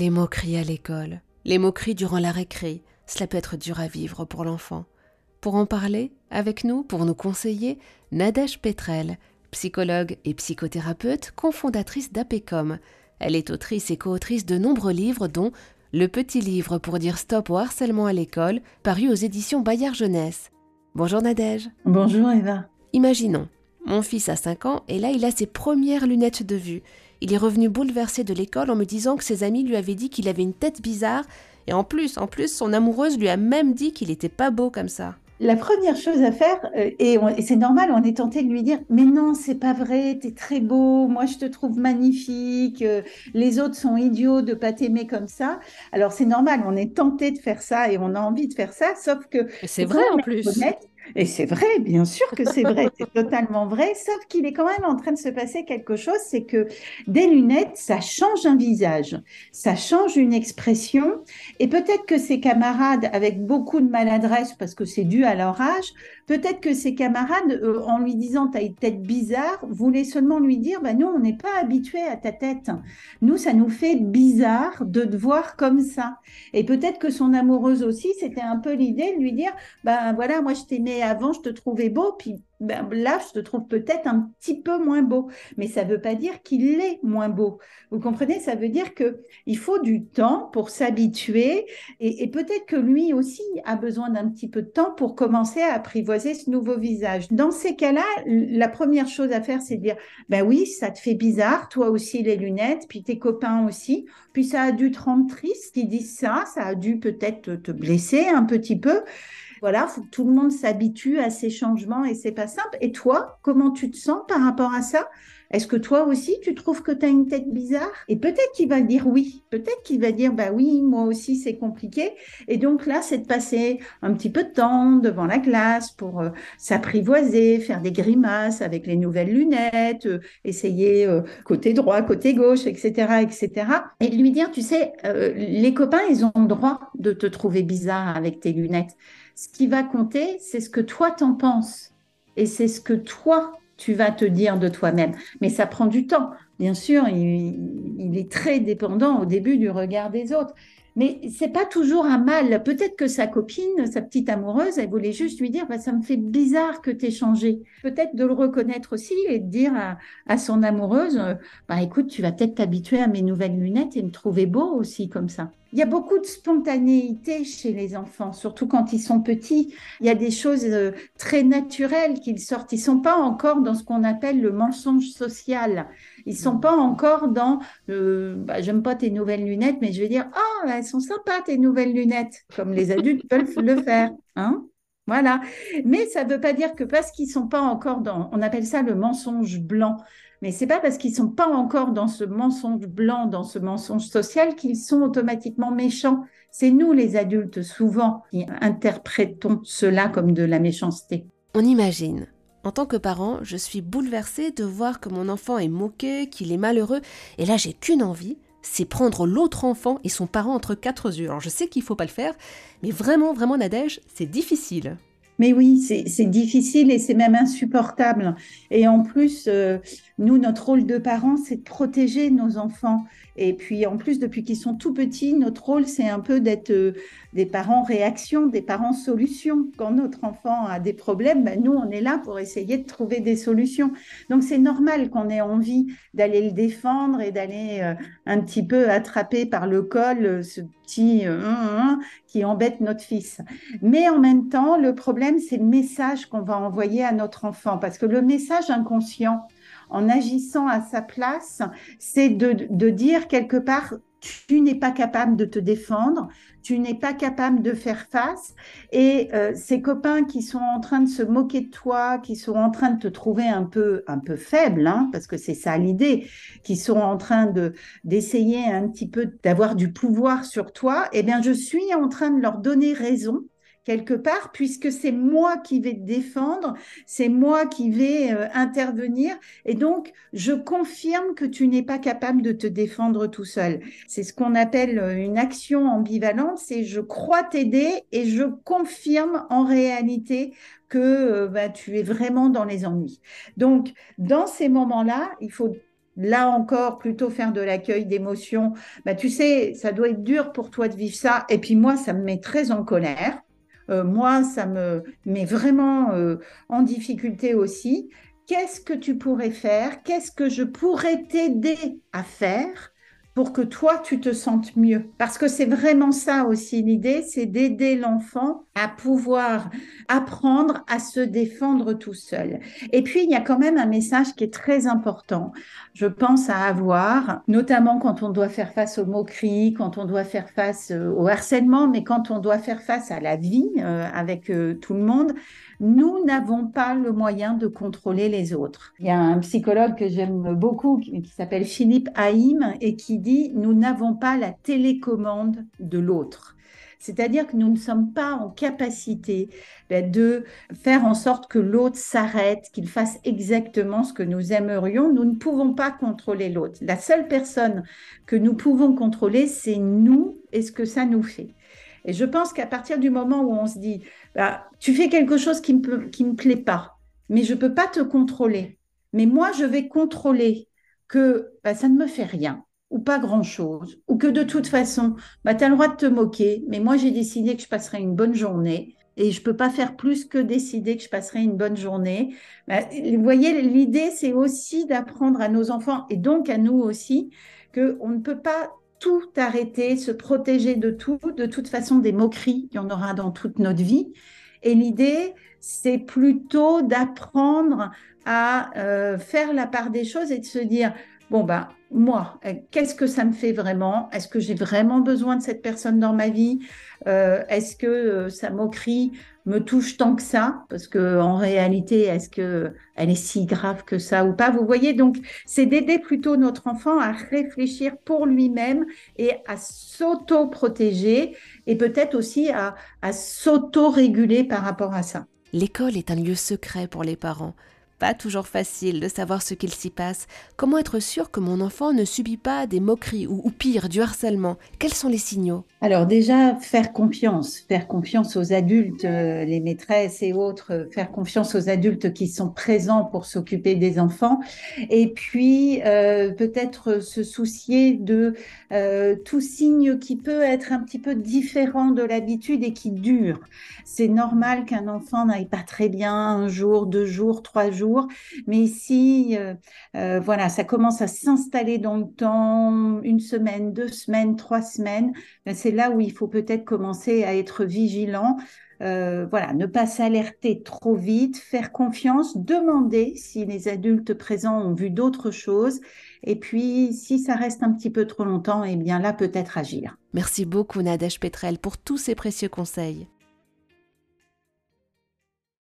Les moqueries à l'école, les moqueries durant la récré, cela peut être dur à vivre pour l'enfant. Pour en parler avec nous, pour nous conseiller, Nadège Petrel, psychologue et psychothérapeute, cofondatrice d'APECOM. Elle est autrice et co-autrice de nombreux livres, dont Le petit livre pour dire stop au harcèlement à l'école, paru aux éditions Bayard Jeunesse. Bonjour Nadège. Bonjour Eva. Imaginons, mon fils a 5 ans et là il a ses premières lunettes de vue. Il est revenu bouleversé de l'école en me disant que ses amis lui avaient dit qu'il avait une tête bizarre et en plus, en plus, son amoureuse lui a même dit qu'il était pas beau comme ça. La première chose à faire, euh, et, c'est normal, on est tenté de lui dire Mais non, c'est pas vrai, t'es très beau, moi je te trouve magnifique, euh, les autres sont idiots de pas t'aimer comme ça. Alors c'est normal, on est tenté de faire ça et on a envie de faire ça, sauf que. C'est vrai en plus. Et c'est vrai, bien sûr que c'est vrai, c'est totalement vrai, sauf qu'il est quand même en train de se passer quelque chose, c'est que des lunettes, ça change un visage, ça change une expression, et peut-être que ses camarades, avec beaucoup de maladresse, parce que c'est dû à leur âge, peut-être que ses camarades, euh, en lui disant as une tête bizarre, voulaient seulement lui dire, bah nous, on n'est pas habitués à ta tête. Nous, ça nous fait bizarre de te voir comme ça. Et peut-être que son amoureuse aussi, c'était un peu l'idée de lui dire, ben voilà, moi je t'aimais avant, je te trouvais beau, puis ben, là, je te trouve peut-être un petit peu moins beau. Mais ça ne veut pas dire qu'il est moins beau. Vous comprenez? Ça veut dire qu'il faut du temps pour s'habituer et, peut-être que lui aussi a besoin d'un petit peu de temps pour commencer à apprivoiser ce nouveau visage. Dans ces cas-là, la première chose à faire, c'est de dire, ben oui, ça te fait bizarre, toi aussi les lunettes, puis tes copains aussi. Puis ça a dû te rendre triste qu'ils disent ça, ça a dû peut-être te blesser un petit peu. Voilà, faut que tout le monde s'habitue à ces changements et c'est pas simple. Et toi, comment tu te sens par rapport à ça? Est-ce que toi aussi, tu trouves que tu as une tête bizarre? Et peut-être qu'il va dire oui. Peut-être qu'il va dire bah oui, moi aussi c'est compliqué. Et donc là, c'est de passer un petit peu de temps devant la glace pour euh, s'apprivoiser, faire des grimaces avec les nouvelles lunettes, euh, essayer euh, côté droit, côté gauche, etc., etc. Et lui dire, tu sais, les copains, ils ont le droit de te trouver bizarre avec tes lunettes. Ce qui va compter, c'est ce que toi t'en penses. Et c'est ce que toi, tu vas te dire de toi-même. Mais ça prend du temps. Bien sûr, il, est très dépendant au début du regard des autres. Mais c'est pas toujours un mal. Peut-être que sa copine, sa petite amoureuse, elle voulait juste lui dire bah, Ça me fait bizarre que tu aies changé. Peut-être de le reconnaître aussi et de dire à, son amoureuse bah, Écoute, tu vas peut-être t'habituer à mes nouvelles lunettes et me trouver beau aussi comme ça. Il y a beaucoup de spontanéité chez les enfants, surtout quand ils sont petits. Il y a des choses euh, très naturelles qu'ils sortent. Ils sont pas encore dans ce qu'on appelle le mensonge social. Ils sont pas encore dans euh, bah, j'aime pas tes nouvelles lunettes, mais je vais dire oh elles sont sympas tes nouvelles lunettes, comme les adultes peuvent le faire, hein. Voilà. Mais ça ne veut pas dire que parce qu'ils sont pas encore dans, on appelle ça le mensonge blanc. Mais c'est pas parce qu'ils sont pas encore dans ce mensonge blanc, dans ce mensonge social, qu'ils sont automatiquement méchants. C'est nous, les adultes, souvent, qui interprétons cela comme de la méchanceté. On imagine. En tant que parent, je suis bouleversée de voir que mon enfant est moqué, qu'il est malheureux, et là j'ai qu'une envie, c'est prendre l'autre enfant et son parent entre quatre yeux. Alors je sais qu'il faut pas le faire, mais vraiment, vraiment Nadège, c'est difficile. Mais oui, c'est difficile et c'est même insupportable. Et en plus, euh, nous, notre rôle de parents, c'est de protéger nos enfants. Et puis, en plus, depuis qu'ils sont tout petits, notre rôle, c'est un peu d'être euh, des parents réaction, des parents solution. Quand notre enfant a des problèmes, ben, nous, on est là pour essayer de trouver des solutions. Donc, c'est normal qu'on ait envie d'aller le défendre et d'aller euh, un petit peu attraper par le col ce petit qui embête notre fils. Mais en même temps, le problème, c'est le message qu'on va envoyer à notre enfant, parce que le message inconscient, en agissant à sa place, c'est de dire quelque part, tu n'es pas capable de te défendre, tu n'es pas capable de faire face. Et euh, ces copains qui sont en train de se moquer de toi, qui sont en train de te trouver un peu, un peu faible, hein, parce que c'est ça l'idée, qui sont en train de d'essayer un petit peu d'avoir du pouvoir sur toi, eh bien, je suis en train de leur donner raison quelque part, puisque c'est moi qui vais te défendre, c'est moi qui vais euh, intervenir. Et donc, je confirme que tu n'es pas capable de te défendre tout seul. C'est ce qu'on appelle euh, une action ambivalente, c'est je crois t'aider et je confirme en réalité que euh, bah, tu es vraiment dans les ennuis. Donc, dans ces moments-là, il faut là encore, plutôt faire de l'accueil d'émotions. Bah, tu sais, ça doit être dur pour toi de vivre ça. Et puis moi, ça me met très en colère. Euh, moi, ça me met vraiment euh, en difficulté aussi. Qu'est-ce que tu pourrais faire? Qu'est-ce que je pourrais t'aider à faire pour que toi, tu te sentes mieux. Parce que c'est vraiment ça aussi l'idée, c'est d'aider l'enfant à pouvoir apprendre à se défendre tout seul. Et puis, il y a quand même un message qui est très important, je pense, à avoir, notamment quand on doit faire face aux moqueries, quand on doit faire face euh, au harcèlement, mais quand on doit faire face à la vie euh, avec euh, tout le monde nous n'avons pas le moyen de contrôler les autres. Il y a un psychologue que j'aime beaucoup qui, s'appelle Philippe Haïm et qui dit nous n'avons pas la télécommande de l'autre. C'est-à-dire que nous ne sommes pas en capacité ben, de faire en sorte que l'autre s'arrête, qu'il fasse exactement ce que nous aimerions. Nous ne pouvons pas contrôler l'autre. La seule personne que nous pouvons contrôler, c'est nous et ce que ça nous fait? Et je pense qu'à partir du moment où on se dit, bah, tu fais quelque chose qui ne me, plaît pas, mais je ne peux pas te contrôler. Mais moi, je vais contrôler que bah, ça ne me fait rien ou pas grand-chose, ou que de toute façon, bah, tu as le droit de te moquer, mais moi j'ai décidé que je passerai une bonne journée et je ne peux pas faire plus que décider que je passerai une bonne journée. Vous voyez, l'idée, c'est aussi d'apprendre à nos enfants et donc à nous aussi qu'on ne peut pas tout arrêter, se protéger de tout. De toute façon, des moqueries, il y en aura dans toute notre vie. Et l'idée, c'est plutôt d'apprendre à euh, faire la part des choses et de se dire, bon, bah, moi, euh, qu'est-ce que ça me fait vraiment? Est-ce que j'ai vraiment besoin de cette personne dans ma vie? Euh, Est-ce que sa moquerie me touche tant que ça? Parce que en réalité, est-ce que elle est si grave que ça ou pas? Vous voyez, donc c'est d'aider plutôt notre enfant à réfléchir pour lui-même et à s'auto-protéger et peut-être aussi à s'auto-réguler par rapport à ça. L'école est un lieu secret pour les parents pas toujours facile de savoir ce qu'il s'y passe. Comment être sûr que mon enfant ne subit pas des moqueries ou, pire, du harcèlement? Quels sont les signaux? Alors déjà, faire confiance, faire confiance aux adultes, euh, les maîtresses et autres, euh, faire confiance aux adultes qui sont présents pour s'occuper des enfants. Et puis, euh, peut-être se soucier de tout signe qui peut être un petit peu différent de l'habitude et qui dure. C'est normal qu'un enfant n'aille pas très bien un jour, deux jours, trois jours mais si euh, euh, voilà, ça commence à s'installer dans le temps, une semaine, deux semaines, trois semaines, ben, c'est là où il faut peut-être commencer à être vigilant. Euh, voilà, ne pas s'alerter trop vite, faire confiance, demander si les adultes présents ont vu d'autres choses, et puis si ça reste un petit peu trop longtemps, eh bien là peut-être agir. Merci beaucoup Nadège Petrel pour tous ces précieux conseils.